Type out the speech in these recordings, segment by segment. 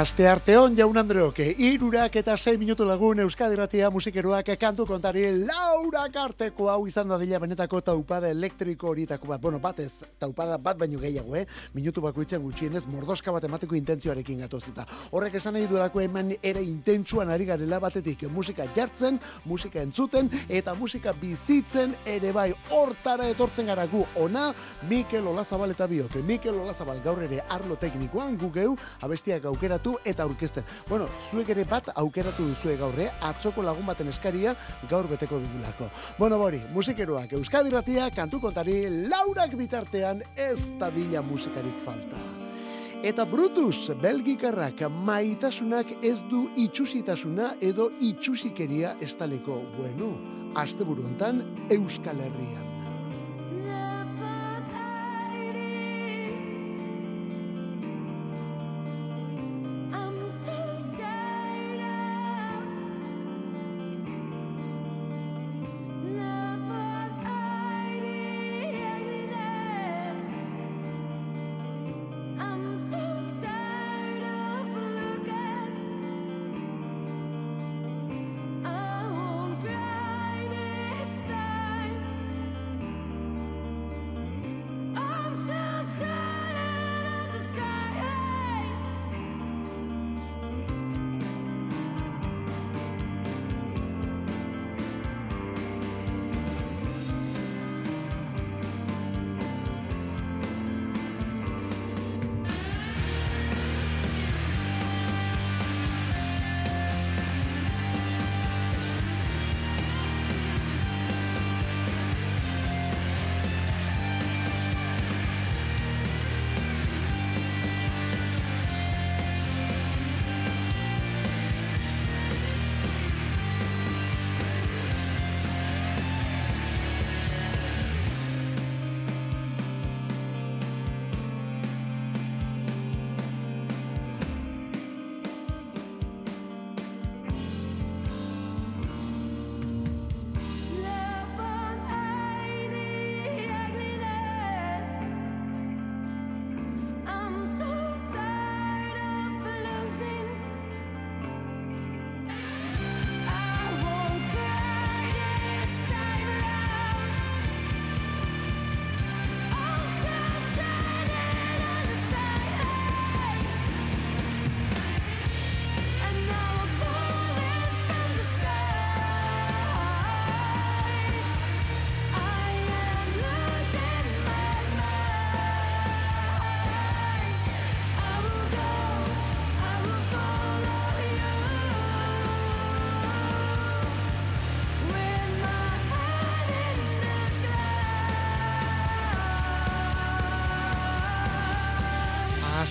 Aste arteon jaun Andreok, irurak eta 6 minutu lagun Euskadi Ratia musikeroak kantu kontari Laura Karteko hau izan da dila benetako taupada elektriko horietako bat. Bueno, batez, taupada bat baino gehiago, eh? Minutu bakoitzen gutxienez mordoska bat emateko intentzioarekin gatozita. Horrek esan nahi duelako hemen era intentsuan ari garela batetik musika jartzen, musika entzuten eta musika bizitzen ere bai hortara etortzen gara gu ona Mikel Olazabal eta biok. Mikel Olazabal gaur ere arlo teknikoan gugeu abestiak aukera aukeratu eta aurkezten. Bueno, zuek ere bat aukeratu duzue gaur, eh? Atzoko lagun baten eskaria gaur beteko dugulako. Bueno, bori, musikeroak Euskadi Ratia, kantu kontari, laurak bitartean ez dila musikarik falta. Eta Brutus, belgikarrak, maitasunak ez du itxusitasuna edo itxusikeria estaleko. Bueno, aste hontan Euskal Herrian.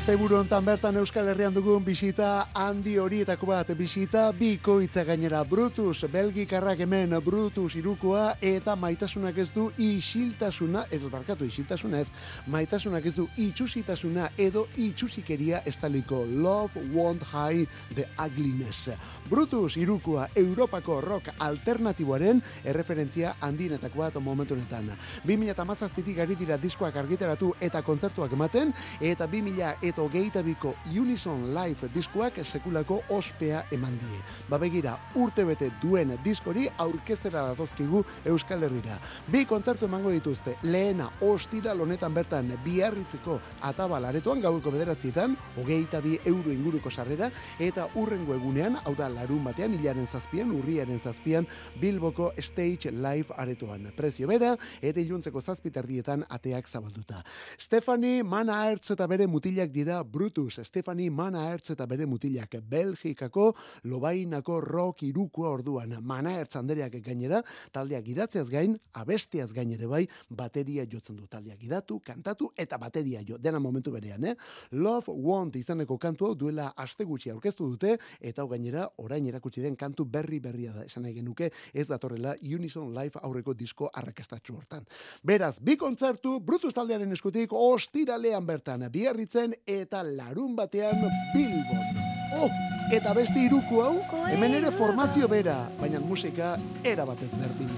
Asteburu hontan bertan Euskal Herrian dugun bisita handi horietako bat bisita bikoitza gainera. Brutus Belgikarrak hemen Brutus irukoa eta maitasunak ez du isiltasuna edo barkatu isiltasuna ez maitasunak ez du itxusitasuna edo itxusikeria estaliko. Love Won't Hide the Ugliness. Brutus irukoa Europako rock alternatiboaren erreferentzia handinetako bat momentu honetan. 2017tik ari dira diskoak argitaratu eta kontzertuak ematen eta 2000 eta eta hogeita biko Unison Live diskoak sekulako ospea eman die. Babegira, urte bete duen diskori aurkestera datozkigu Euskal Herrira. Bi kontzertu emango dituzte, lehena ostira lonetan bertan biarritzeko atabal aretoan gauko bederatzietan, hogeita bi euro inguruko sarrera, eta urrengo egunean, hau da larun batean, hilaren zazpian, urriaren zazpian, Bilboko Stage Live aretoan. Prezio bera, eta iluntzeko zazpitardietan ateak zabalduta. Stefani, Mana Ertz eta bere mutilak dira dira Brutus, Stefani Mana Ertz eta bere mutilak Belgikako lobainako rock irukoa orduan. Mana Ertz Andreak gainera, taldeak idatzeaz gain, abestiaz gain ere bai, bateria jotzen du taldeak idatu, kantatu eta bateria jo, dena momentu berean, eh? Love Want izaneko kantu hau duela aste gutxi aurkeztu dute, eta hau gainera, orain erakutsi den kantu berri berria da, esan nahi genuke, ez datorrela Unison Live aurreko disko arrakastatxu hortan. Beraz, bi kontzertu, Brutus taldearen eskutik, ostiralean bertan, biarritzen, eta larun batean Bilbon. Oh, eta beste iruku hau, hemen ere formazio bera, baina musika era batez berdina.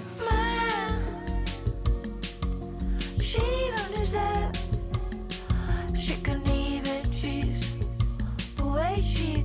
She can even choose the way she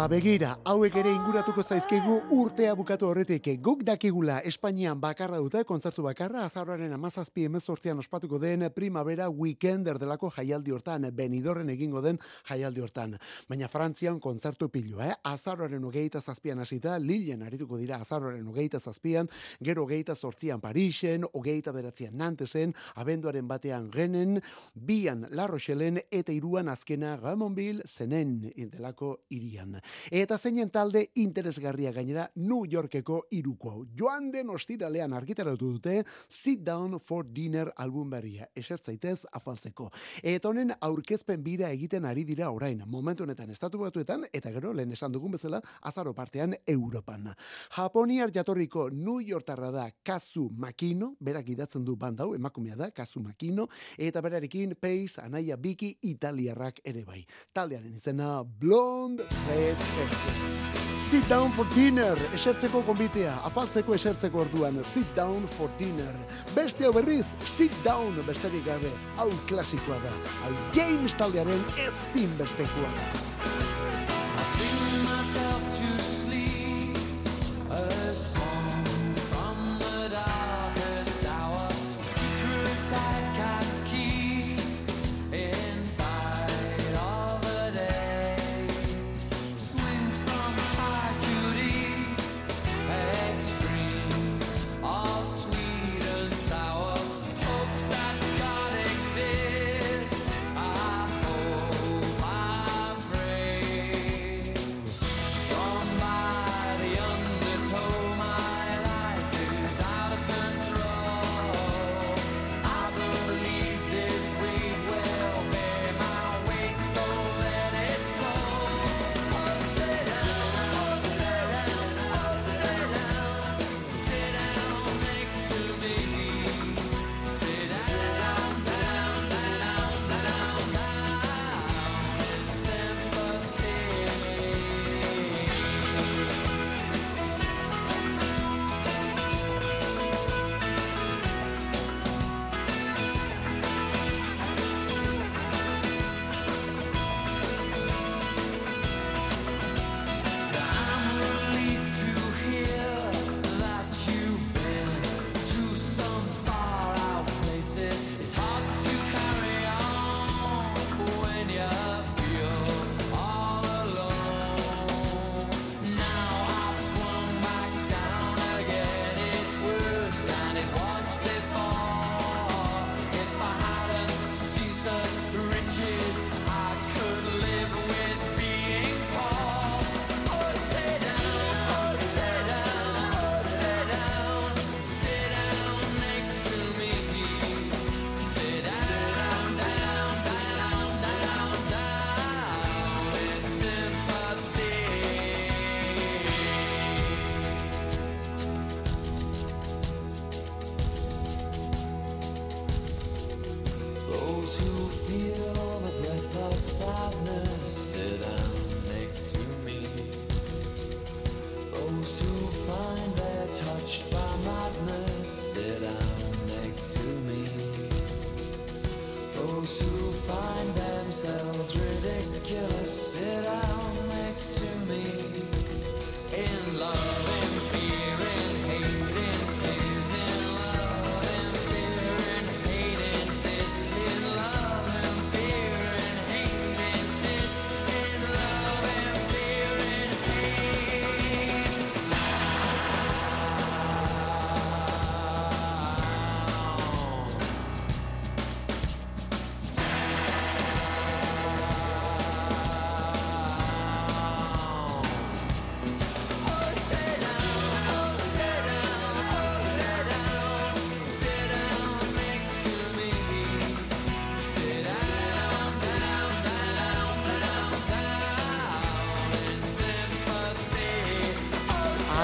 Ba begira, hauek ere inguratuko zaizkigu urtea bukatu horretik. Guk dakigula Espainian bakarra dute, kontzertu bakarra, azarroaren amazazpi emezortzian ospatuko den primavera weekender delako jaialdi hortan, benidorren egingo den jaialdi hortan. Baina Frantzian kontzertu pilu, eh? Azarroaren ogeita zazpian hasita, Lilien arituko dira azarroaren ogeita zazpian, gero ogeita sortzian Parisen, ogeita beratzian Nantesen, abenduaren batean Genen, bian La Rochellen, eta iruan azkena Gamonville, zenen delako irian. Eta zeinen talde interesgarria gainera New Yorkeko iruko. Joan den ostiralean argitaratu dute Sit Down for Dinner album berria. Esertzaitez afaltzeko. Eta honen aurkezpen bira egiten ari dira orain. Momentu honetan estatu batuetan eta gero lehen esan dugun bezala azaro partean Europan. Japoniar jatorriko New Yorkarra da Kazu Makino, berak idatzen du bandau, emakumea da, Kazu Makino, eta berarekin Pace, Anaia Biki, Italiarrak ere bai. Taldearen izena Blonde Red Sit down for dinner, esertzeko konbitea, afaltzeko esertzeko orduan, sit down for dinner. Beste berriz, sit down besterik gabe, hau klasikoa da, hau games taldearen ezin bestekoa da.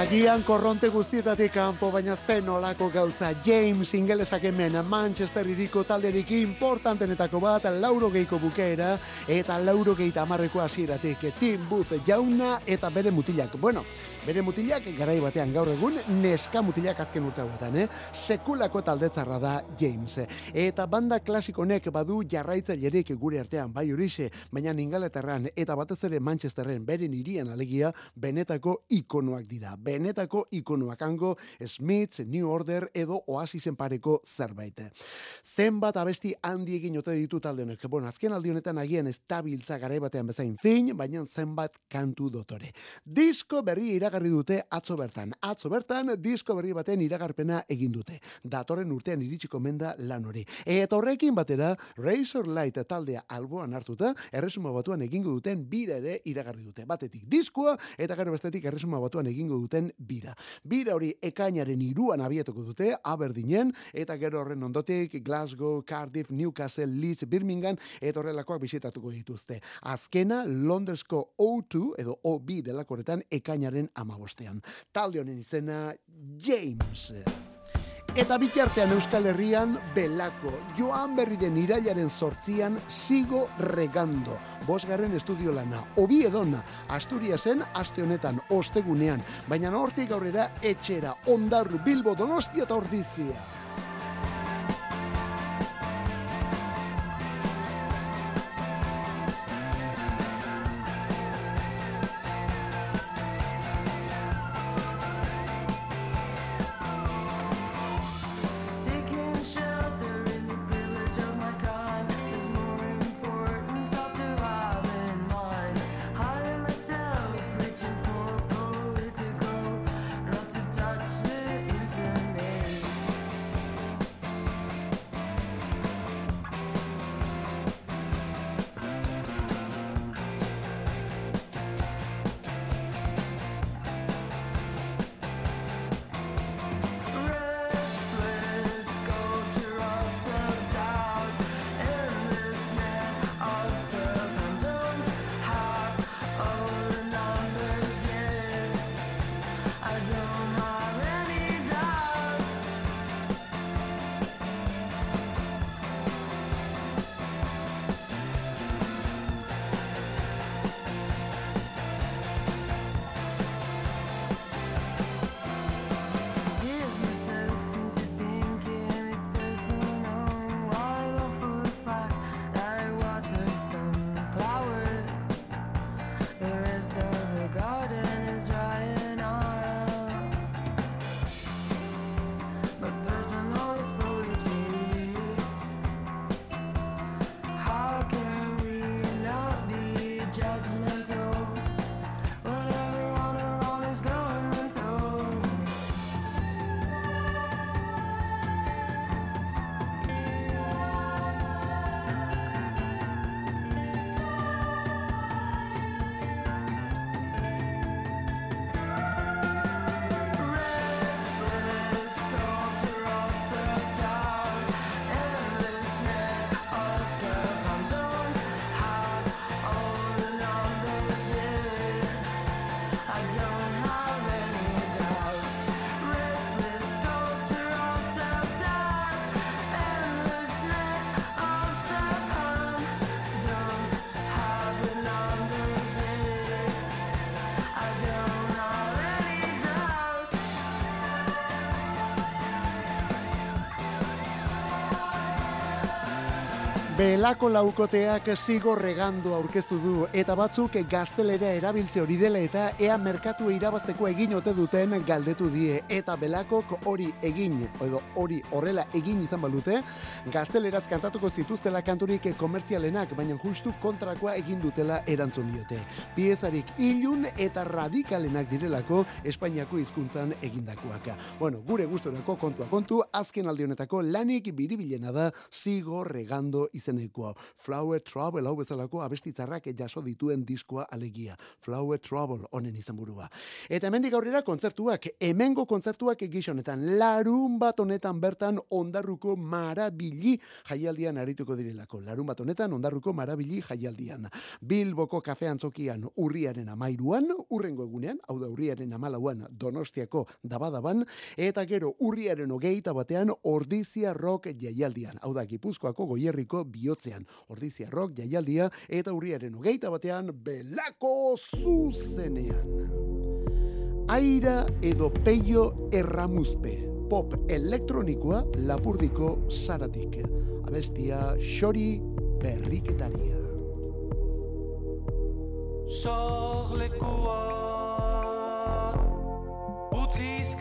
Agian korronte guztietatik kanpo, baina zen olako gauza James ingelesak hemen Manchester iriko talderik importantenetako bat lauro geiko bukeera eta lauro geita amarreko hasieratik Tim Booth jauna eta bere mutilak. Bueno, Bere mutilak garai batean gaur egun neska mutilak azken urte hauetan, eh? Sekulako taldetzarra da James. Eta banda klasiko honek badu jarraitzailerik gure artean bai horixe, baina Ingalaterran eta batez ere Manchesterren beren hirian alegia benetako ikonoak dira. Benetako ikonoak hango Smiths, New Order edo Oasisen pareko zerbait. Zenbat abesti handi egin ote ditu talde honek. Bueno, azken aldi honetan agian ez tabiltza garai batean bezain fin, baina zenbat kantu dotore. Disko berri iraga iragarri dute atzo bertan. Atzo bertan disko berri baten iragarpena egin dute. Datorren urtean iritsiko menda lan hori. Eta horrekin batera Razor Light taldea alboan hartuta erresuma batuan egingo duten bira ere iragarri dute. Batetik diskoa eta gero bestetik erresuma batuan egingo duten bira. Bira hori ekainaren iruan abietuko dute Aberdinen eta gero horren ondotik Glasgow, Cardiff, Newcastle, Leeds, Birmingham eta horrelakoak bisitatuko dituzte. Azkena Londersko O2 edo OB delakoretan ekainaren amabostean. Talde honen izena James. Eta bitartean Euskal Herrian Belako, Joan Berri den irailaren sortzian Sigo Regando, bosgarren estudio lana, Obi Edona, Asturiasen aste honetan ostegunean, baina hortik aurrera etxera, Ondarru, Bilbo, Donostia eta Ordizia. Belako laukoteak zigo regando aurkeztu du eta batzuk gaztelera erabiltze hori dela eta ea merkatu irabazteko egin ote duten galdetu die eta belakok hori egin edo hori horrela egin izan balute gazteleraz kantatuko zituztela kanturik komertzialenak baina justu kontrakoa egin dutela erantzun diote. Piezarik ilun eta radikalenak direlako Espainiako hizkuntzan egindakoak. Bueno, gure gustorako kontua kontu azken aldi honetako lanik biribilena da zigo regando izan izeneko Flower Trouble hau bezalako abestitzarrak jaso dituen diskoa alegia. Flower Trouble honen izenburua. Eta hemendik aurrera kontzertuak, hemengo kontzertuak gizonetan, larun bat honetan bertan ondarruko marabili jaialdian arituko direlako. Larun bat honetan ondarruko marabili jaialdian. Bilboko kafean zokian urriaren amairuan, urrengo egunean, hau da urriaren amalauan donostiako dabadaban, eta gero urriaren ogeita batean ordizia rock jaialdian. Hau da gipuzkoako goierriko bihotzean. Ordizia rock jaialdia eta urriaren ogeita batean belako zuzenean. Aira edo peio erramuzpe. Pop elektronikoa lapurdiko zaratik. Abestia xori berriketaria. Sorlekua utziz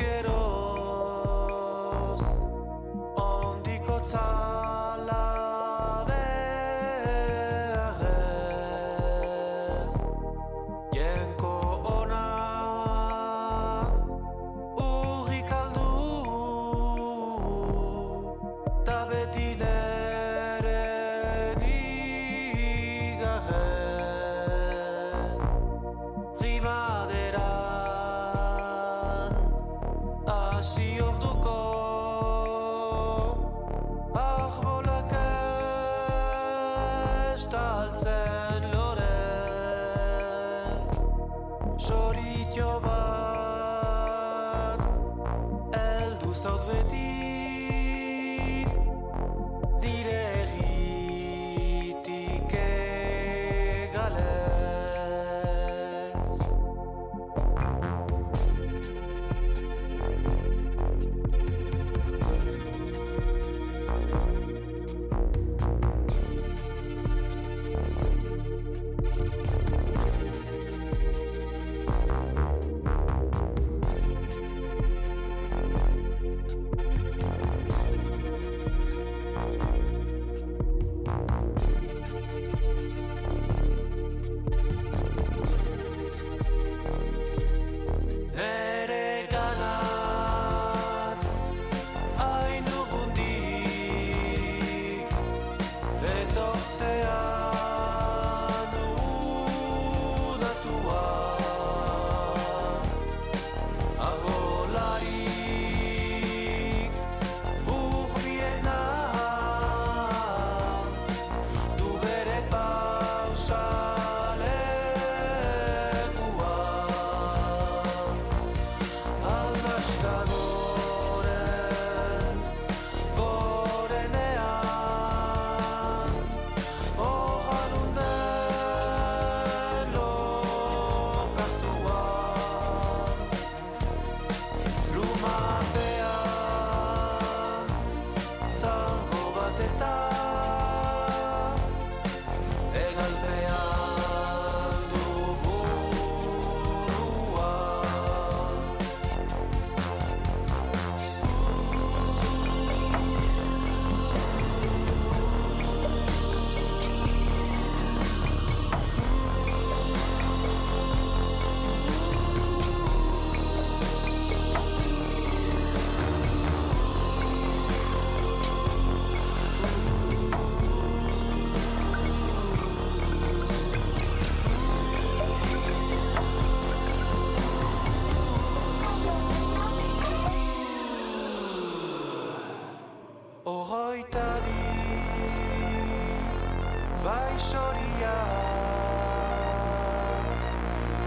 Bai xoria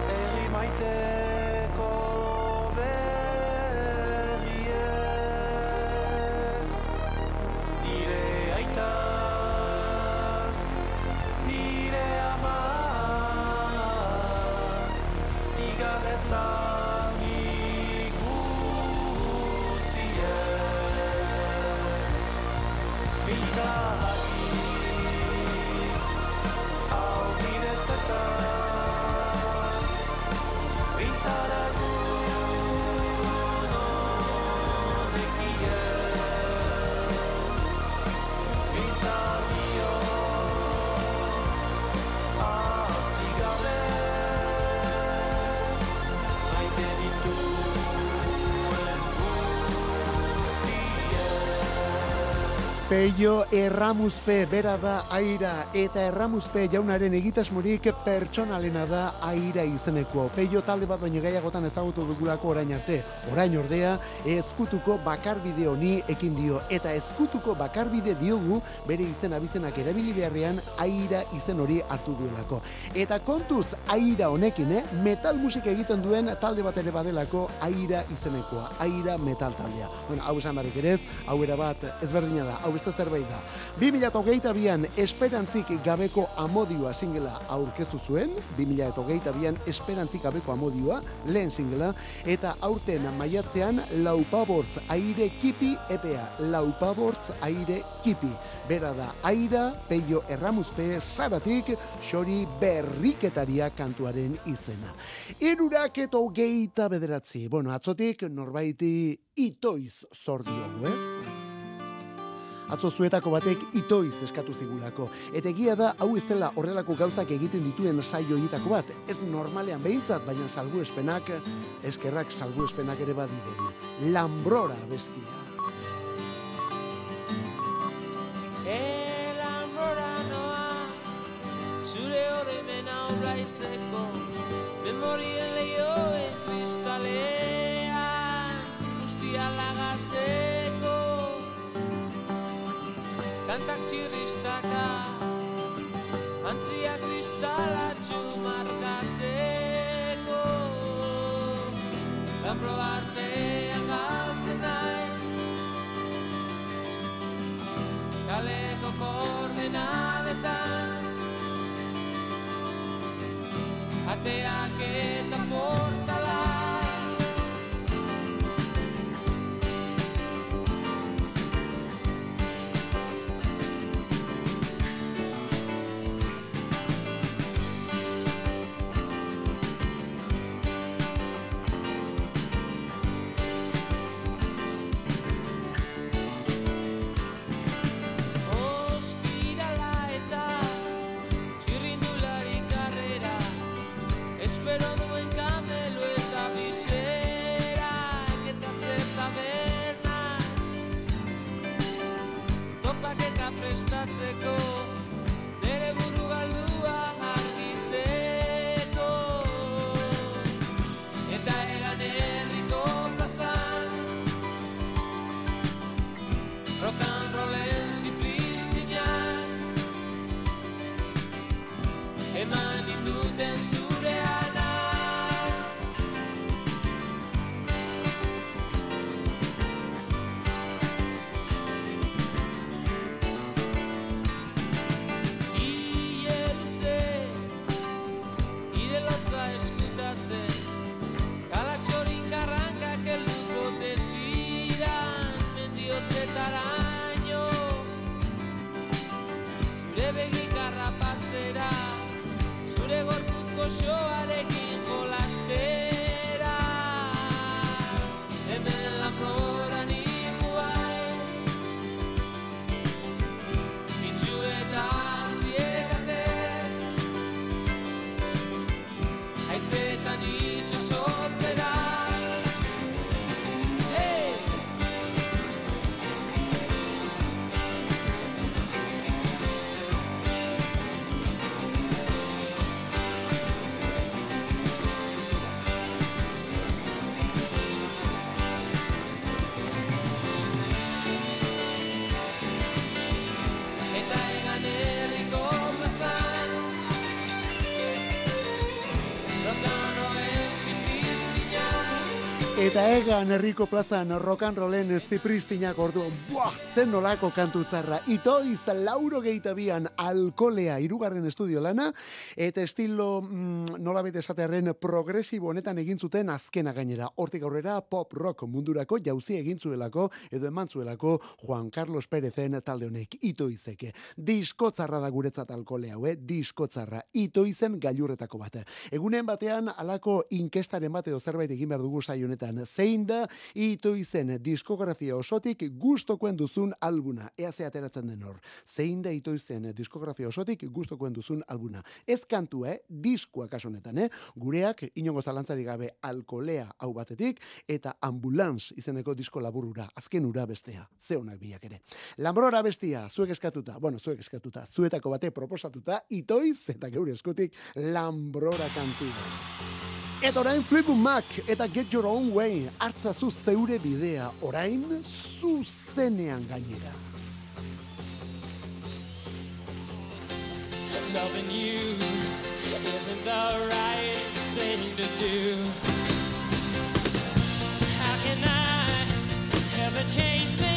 Herri Peio erramuzpe bera da aira eta erramuzpe jaunaren egitasmorik pertsonalena da aira izeneko. Peio talde bat baino gaiagotan ezagutu dugulako orain arte. Orain ordea ezkutuko bakarbide honi ekin dio eta ezkutuko bakarbide diogu bere izen abizenak erabili beharrean aira izen hori hartu duelako. Eta kontuz aira honekin, eh? metal musika egiten duen talde bat ere badelako aira izenekoa. Aira metal taldea. Bueno, hau esan barrik ere hau era bat ezberdina da, hau beste zerbait da. 2008an esperantzik gabeko amodioa singela aurkeztu zuen, 2008an esperantzik gabeko amodioa, lehen singela, eta aurten maiatzean laupabortz aire kipi epea, laupabortz aire kipi. Bera da, aira, peio erramuzpe, zaratik, xori berriketaria kantuaren izena. Irurak eta hogeita bederatzi. Bueno, atzotik norbaiti itoiz zor diogu, ez? Atzo zuetako batek itoiz eskatu zigulako. Eta egia da, hau ez dela horrelako gauzak egiten dituen saio egitako bat. Ez normalean behintzat, baina salgu espenak, eskerrak salgu espenak ere badiren. Lambrora bestia. Elambrora noa Zure horremena obraitzeko Memorien lehioen Kantak txirristaka Antzia kristalatxu markatzeko Lambro artean galtzen naiz. Kaleko koordenadetan Ateak eta portala Eta egan herriko plazan rock and rollen zipristinak orduan, buah, zen nolako kantutzarra. Itoiz, lauro geitabian alkolea irugarren estudio lana, eta estilo mm, nola bete esatearen progresibo honetan egin zuten azkena gainera. Hortik aurrera pop rock mundurako jauzi egin zuelako, edo eman zuelako Juan Carlos Pérezen talde honek itoizeke. Diskotzarra da guretzat alkolea, hau, eh? diskotzarra. Itoizen gailurretako bat. Egunen batean alako inkestaren bat edo zerbait egin behar dugu saio honetan. Zein da ito izen diskografia osotik gustokoen duzun albuna. Ea ze ateratzen den hor. Zein da ito izen diskografia osotik gustokoen duzun albuna. Ez kantu, eh? Diskoa kasu honetan, eh? Gureak inongo zalantzari gabe alkolea hau batetik eta ambulans izeneko disko laburura. Azken ura bestea. Ze honak biak ere. Lambrora bestia, zuek eskatuta. Bueno, zuek eskatuta. Zuetako bate proposatuta itoiz eta geure eskutik Lambrora kantu. Eta orain Fleetwood Mac eta Get Your Own Way hartzazu zeure bidea orain zuzenean gainera. Loving you isn't the right thing to do. How can I ever change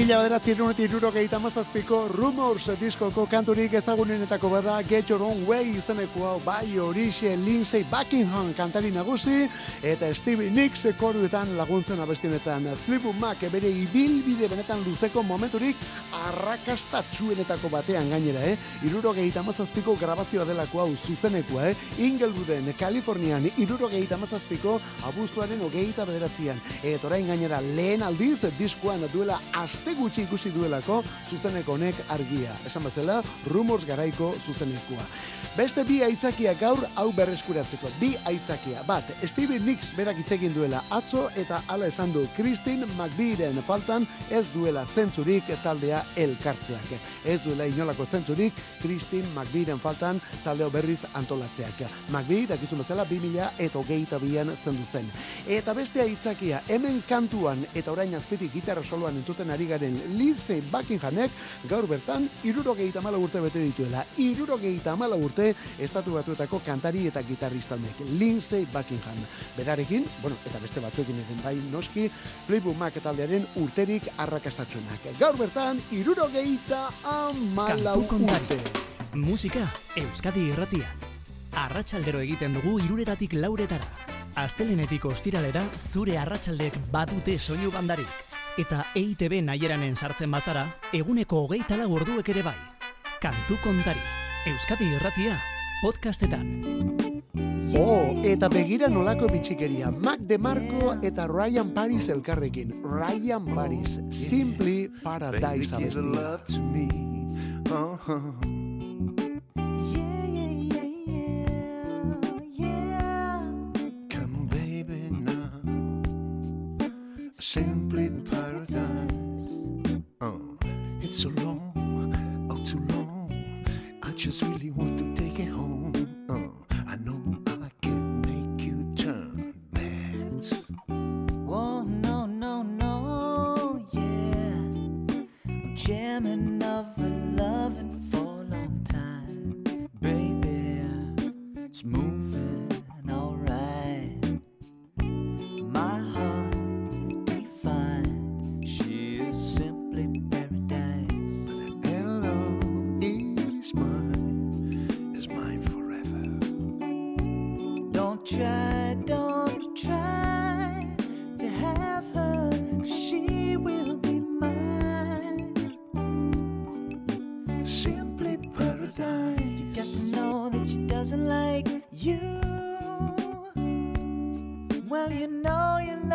Mila bederatzi erunetik irurogeita mazazpiko Rumors diskoko kanturik ezagunenetako bada Get Your Own Way izeneko hau bai horixe Lindsay Buckingham kantari nagusi eta Stevie Nicks koruetan laguntzen abestienetan Fleetwood Mac bere ibilbide benetan luzeko momenturik arrakastatxuenetako batean gainera, eh? Irurogeita mazazpiko grabazioa delako hau zuzenekoa, eh? Ingelwooden, Kalifornian, irurogeita mazazpiko abuztuaren ogeita bederatzean. Eta orain gainera lehen aldiz diskoan duela aste gutxi ikusi duelako zuzeneko honek argia. Esan bezala, rumors garaiko zuzenekoa. Beste bi aitzakia gaur hau berreskuratzeko. Bi aitzakia. Bat, Stevie Nicks berak hitz egin duela atzo eta hala esan du Christine McVieren faltan ez duela zentzurik taldea elkartzeak. Ez duela inolako zentzurik Christine McVieren faltan taldeo berriz antolatzeak. McVie, dakizu bezala, 2000 eta hogeita bian zendu zen. Eta beste aitzakia, hemen kantuan eta orain azpitik gitarra soloan entzuten ari garen Lindsay Buckinghamek gaur bertan irurogeita mala urte bete dituela. Irurogeita mala urte estatu batuetako kantari eta gitarristanek. Lindsay Buckingham. Berarekin, bueno, eta beste batzuekin eren bai noski, Playboy Mac taldearen urterik arrakastatxunak. Gaur bertan, irurogeita amala urte. Musika Euskadi Irratian. Arratsaldero egiten dugu iruretatik lauretara. Astelenetik ostiralera zure arratsaldek badute soinu bandarik. Eta EITB naieranen sartzen bazara, eguneko hogeita lau orduek ere bai. Kantu kontari. Euskadi Irratia. Podcastetan. Oh, eta begira nolako bitxikeria. Mac DeMarco eta Ryan Paris elkarrekin. Ryan Paris, Simply Baby, Paradise abestia. So long, oh, too long. I just really want to take it home. Oh, I know I can make you turn bad. Oh, no, no, no, yeah. I'm jamming over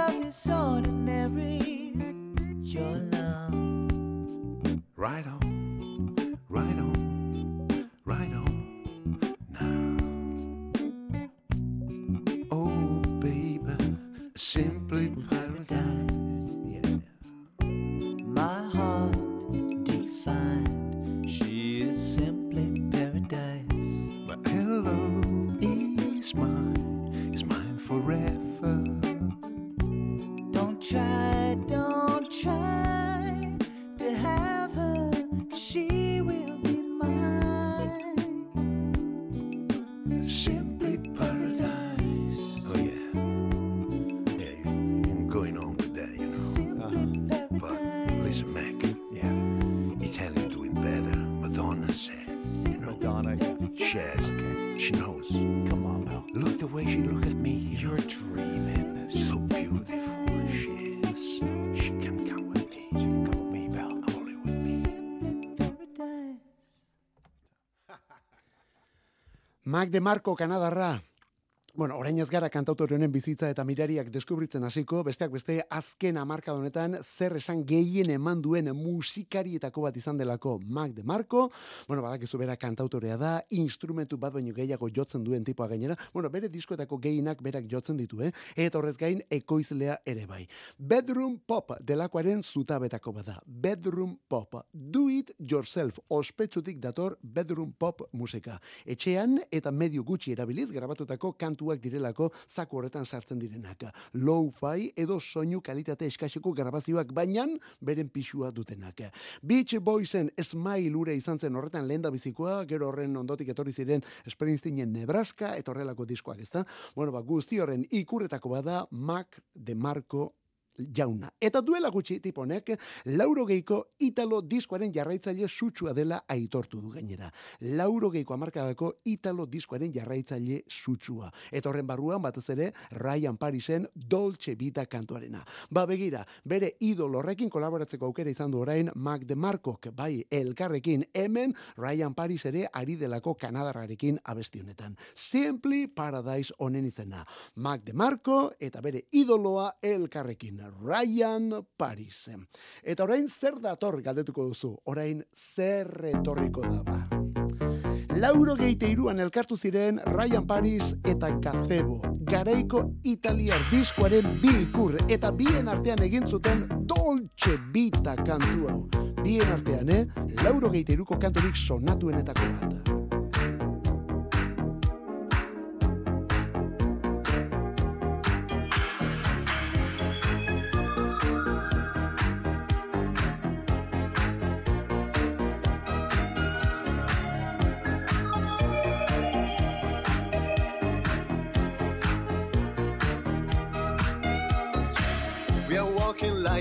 love is ordinary. Your love. Right on, Mac DeMarco Kanadarra. Bueno, orain ez gara kantautore honen bizitza eta mirariak deskubritzen hasiko, besteak beste azken hamarkada honetan zer esan gehien eman duen musikarietako bat izan delako Mac DeMarco. Bueno, badakizu bera kantautorea da, instrumentu bat baino gehiago jotzen duen tipoa gainera. Bueno, bere diskoetako gehienak berak jotzen ditu, eh? Eta horrez gain ekoizlea ere bai. Bedroom Pop delakoaren zutabetako bada. Bedroom Pop. Do it yourself. Ospetsutik dator Bedroom Pop musika. Etxean eta medio gutxi erabiliz grabatutako kantuak direlako zaku horretan sartzen direnak. Low-fi edo soinu kalitate eskasiko grabazioak bainan beren pixua dutenak. Beach Boysen Smile ure izan zen horretan lehen bizikoa, gero horren ondotik etorri ziren Springsteenen Nebraska, eta horrelako diskoak, ezta? Bueno, ba, guzti horren ikurretako bada Mac DeMarco jauna. Eta duela gutxi tipo honek lauro geiko italo diskoaren jarraitzaile sutsua dela aitortu du gainera. Lauro geiko amarkadako italo diskoaren jarraitzaile sutsua. Eta horren barruan batez ere Ryan Parisen Dolce Vita kantuarena. Ba begira, bere idol horrekin kolaboratzeko aukera izan du orain Mac DeMarcok, bai elkarrekin hemen Ryan Paris ere ari delako Kanadarrarekin abesti honetan. Simply Paradise honen izena. Mac DeMarco eta bere idoloa elkarrekin. Ryan Paris. Eta orain zer dator galdetuko duzu? Orain zer etorriko da ba? Lauro geite iruan elkartu ziren Ryan Paris eta Gazebo. Garaiko italiar diskoaren bi ikur eta bien artean egin zuten Dolce Vita kantu hau. Bien artean, eh? Lauro geite iruko kantorik sonatuenetako bat.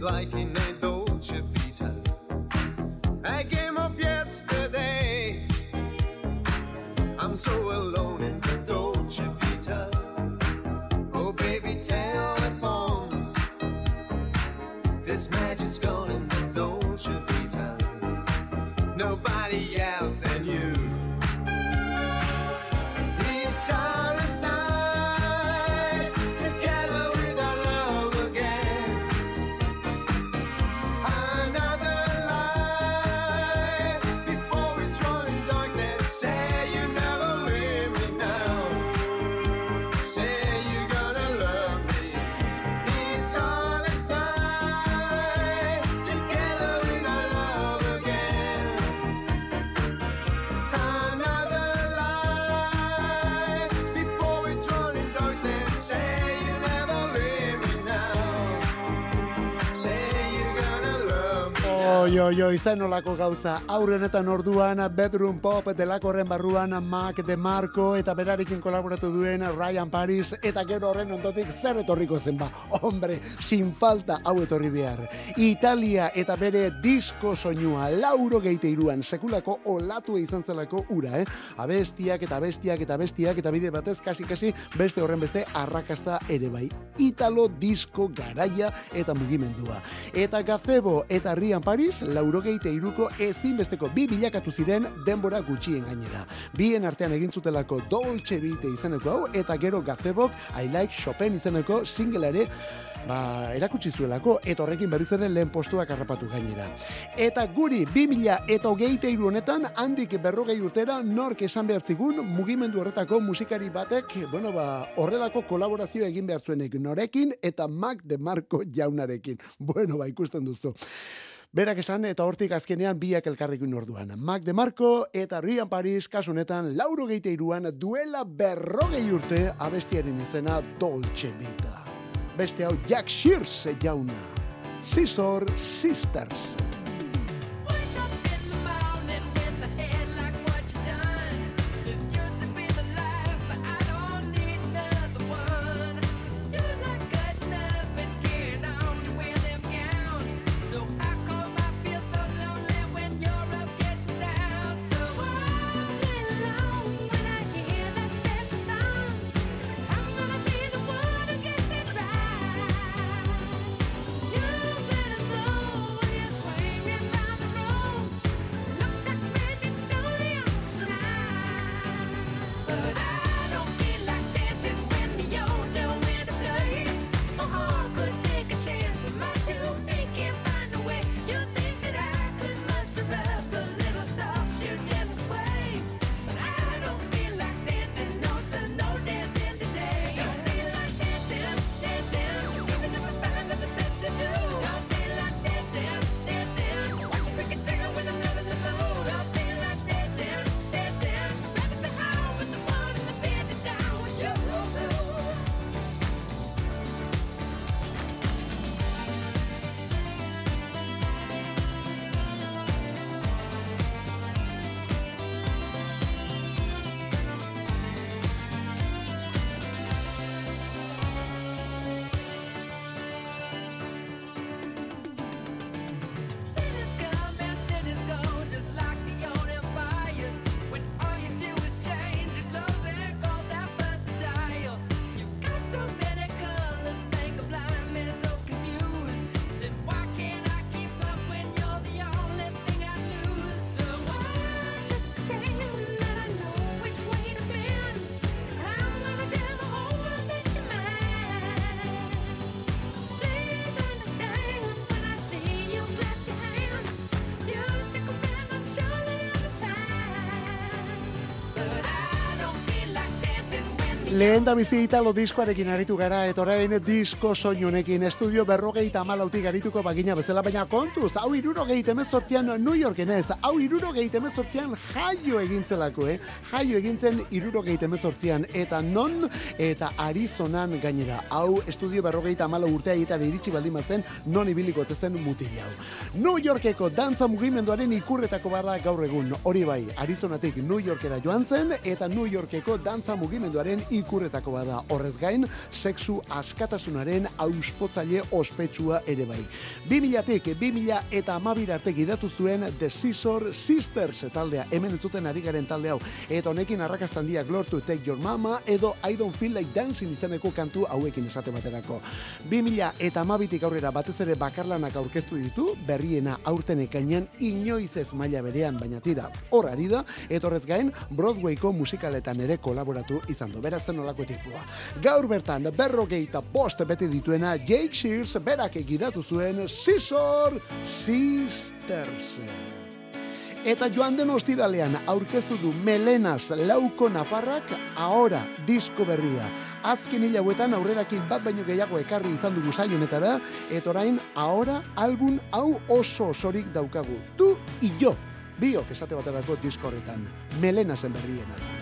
Like in me. Oi, oi, oi, zen olako gauza. Aurrenetan orduan, Bedroom Pop delakorren barruan Mac de Marco eta berarekin kolaboratu duen Ryan Paris eta gero horren ondotik zer etorriko zen ba. Hombre, sin falta hau etorri behar. Italia eta bere disko soinua lauro geite iruan sekulako olatua izan zelako ura, eh? Abestiak eta abestiak eta abestiak eta bide batez kasi-kasi beste horren beste arrakasta ere bai. Italo disko garaia eta mugimendua. Eta gazebo eta Rian Paris laurogeite iruko ezinbesteko bi bilakatu ziren denbora gutxien gainera. Bien artean egin zutelako Dolce Vita izeneko hau eta gero gazebok I Like Chopin izeneko single ere ba, erakutsi zuelako, eta horrekin berriz ere lehen postuak harrapatu gainera. Eta guri, 2000 eta hogeite iru honetan, handik berrogei urtera, nork esan behar zigun, mugimendu horretako musikari batek, bueno, ba, horrelako kolaborazio egin behar zuenek norekin, eta Mac de Marco jaunarekin. Bueno, ba, ikusten duzu. Berak esan eta hortik azkenean biak elkarrekin orduan. Mac de Marco eta Rian Paris kasunetan lauro geite iruan duela berrogei urte abestiaren izena Dolce Vita. Beste hau Jack Shears jauna. Scissor Sisters. Lehen da bizi italo diskoarekin aritu gara, eta orain disko soinu honekin estudio berrogeita amalautik arituko bagina bezala, baina kontuz, hau irurogeit emezortzian New Yorken ez, hau irurogeit emezortzian jaio egintzelako, eh? Jaio egintzen irurogeit emezortzian, eta non, eta Arizonan gainera, hau estudio berrogeita amalau urtea egiten iritsi baldin bazen, non ibiliko tezen mutil hau. New Yorkeko dantza mugimenduaren ikurretako bada gaur egun, hori bai, Arizonatik New Yorkera joan zen, eta New Yorkeko dantza mugimenduaren ikurretako bada. Horrez gain, sexu askatasunaren auspotzaile ospetsua ere bai. 2000-tik, 2000 eta amabir arte gidatu zuen The Scissor Sisters taldea, hemen entzuten ari garen talde hau, eta honekin arrakastan diak lortu Take Your Mama edo I Don't Feel Like Dancing izeneko kantu hauekin esate baterako. 2000 eta amabitik aurrera batez ere bakarlanak aurkeztu ditu, berriena aurten ekainean inoiz ez maila berean, baina tira, hor ari da, eta horrez gain, Broadwayko musikaletan ere kolaboratu izan du, beraz zen olako tipua. Gaur bertan, berrogeita bost bete dituena Jake Shears berak egidatu zuen Scissor Sisters. Eta joan den ostiralean aurkeztu du Melenas lauko nafarrak ahora disko berria. Azken hilauetan aurrerakin bat baino gehiago ekarri izan dugu saionetara, eta orain ahora album hau oso osorik daukagu. Tu y yo, biok esate baterako disko horretan. Melenasen berriena da.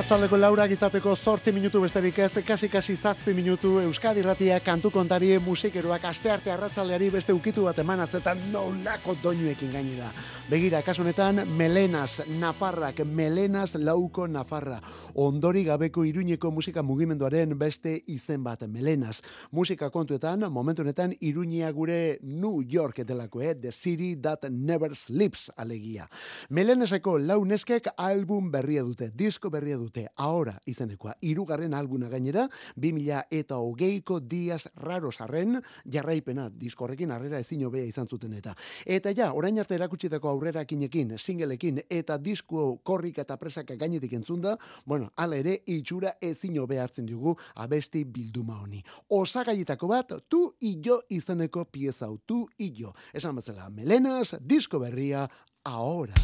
Arratzaldeko laurak izateko zortzi minutu besterik ez, kasi-kasi zazpi minutu Euskadi Ratia kantu kontari musikeroak astearte arratzaldeari beste ukitu bat emanaz eta nolako doinuekin gainera. Begira, kasunetan, Melenas Nafarrak, Melenas Lauko Nafarra. Ondori gabeko iruñeko musika mugimenduaren beste izen bat, Melenas. Musika kontuetan, momentu honetan, iruñea gure New York delako, eh? The City That Never Sleeps alegia. Melenaseko lau neskek album berria dute, disko berria dute ahora izenekoa irugarren albuna gainera 2000 eta hogeiko diaz raros arren jarraipena diskorrekin harrera ezin hobea izan zuten eta eta ja orain arte erakutsitako aurrerakinekin singleekin eta disko korrika eta presaka gainetik entzunda bueno hala ere itxura ezin hobea hartzen dugu abesti bilduma honi. Osagaietako bat tu yo izeneko pieza tu yo. Esan bezala melenas disko berria ahora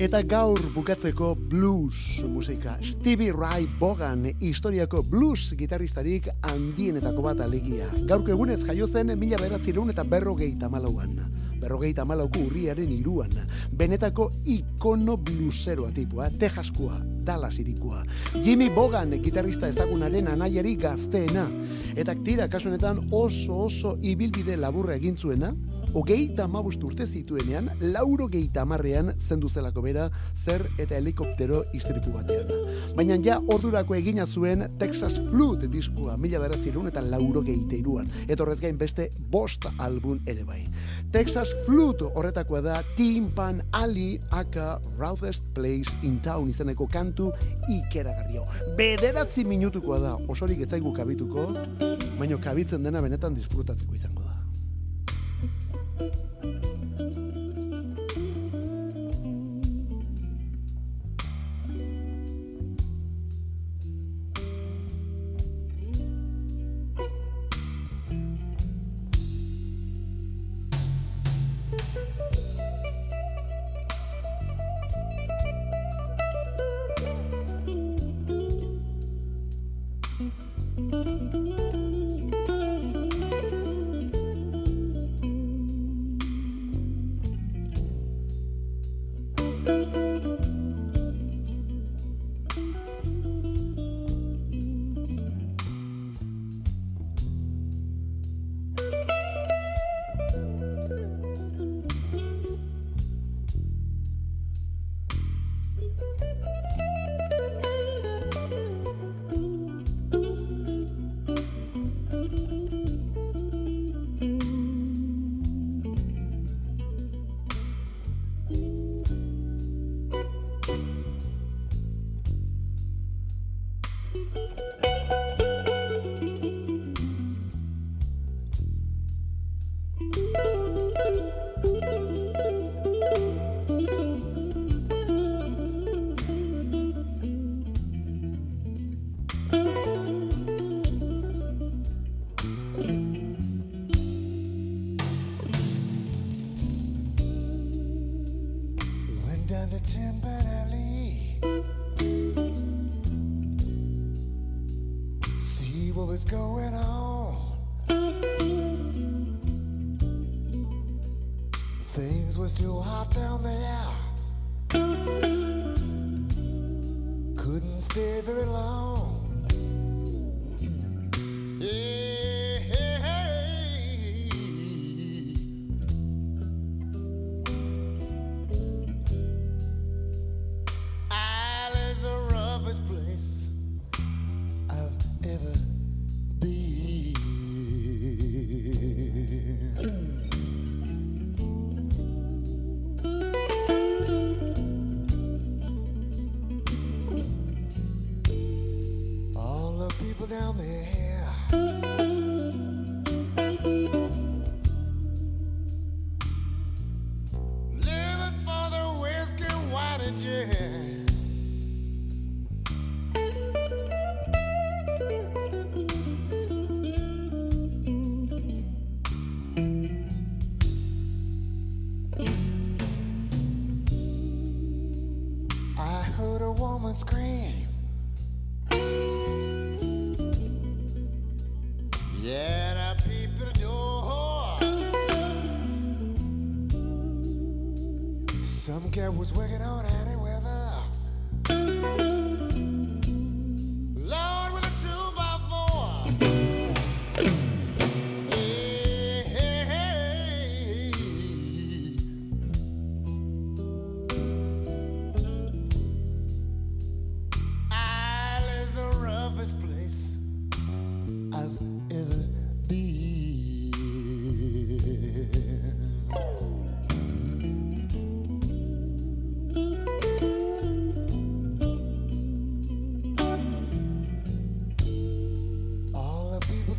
Eta gaur bukatzeko blues musika. Stevie Ray Vaughan historiako blues gitarristarik handienetako bat alegia. Gaurko egunez jaio zen mila beratzirun eta berrogeita malauan. Berrogeita malauko urriaren iruan. Benetako ikono blueseroa tipua, Texaskoa, Dallas irikoa. Jimmy Vaughan gitarrista ezagunaren anaiari gazteena. Eta tira kasunetan oso oso ibilbide laburra egin zuena, hogeita amabust urte zituenean, lauro geita amarrean zendu zelako bera, zer eta helikoptero istripu batean. Baina ja ordurako egina zuen Texas Flood diskua, mila beratzerun eta lauro geita iruan. Eta horrez gain beste bost album ere bai. Texas Flood horretakoa da Tim Pan Ali aka Roughest Place in Town izeneko kantu ikeragarrio. Bederatzi minutukoa da, osorik etzaigu kabituko, baina kabitzen dena benetan disfrutatzeko izango da. Thank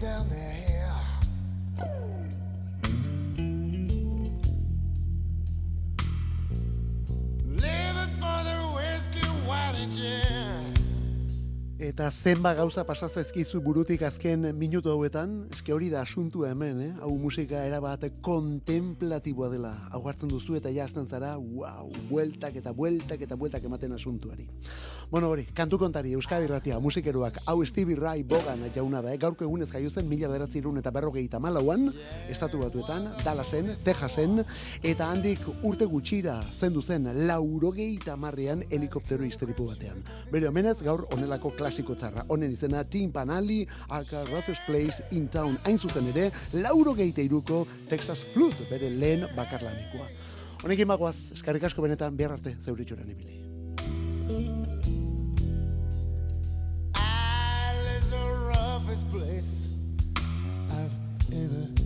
down their hair. Living for their whiskey, wine and. Eta zenba gauza pasazaizkizu burutik azken minutu hauetan, eske hori da asuntua hemen, eh? Hau musika erabat kontemplatiboa dela. Hau hartzen duzu eta jazten zara, wow, bueltak eta bueltak eta bueltak ematen asuntuari. Bueno, hori, kantu kontari, Euskadi Ratia, musikeroak, hau Stevie Ray Bogan jauna da, eh? gaurko egunez jaio zen mila bederatzi irun eta berrogeita malauan, estatu batuetan, Dallasen, Texasen, eta handik urte gutxira zendu zen laurogeita marrean helikoptero isteripu batean. Bere omenez, gaur onelako klasiko txarra, honen izena Tim Panali, aka Ruther's Place in Town, hain zuzen ere, laurogeita iruko Texas Flute, bere lehen bakarlanikoa. Honekin bagoaz, eskarrik asko benetan, behar arte, zeuritxuran ibili. his place I've ever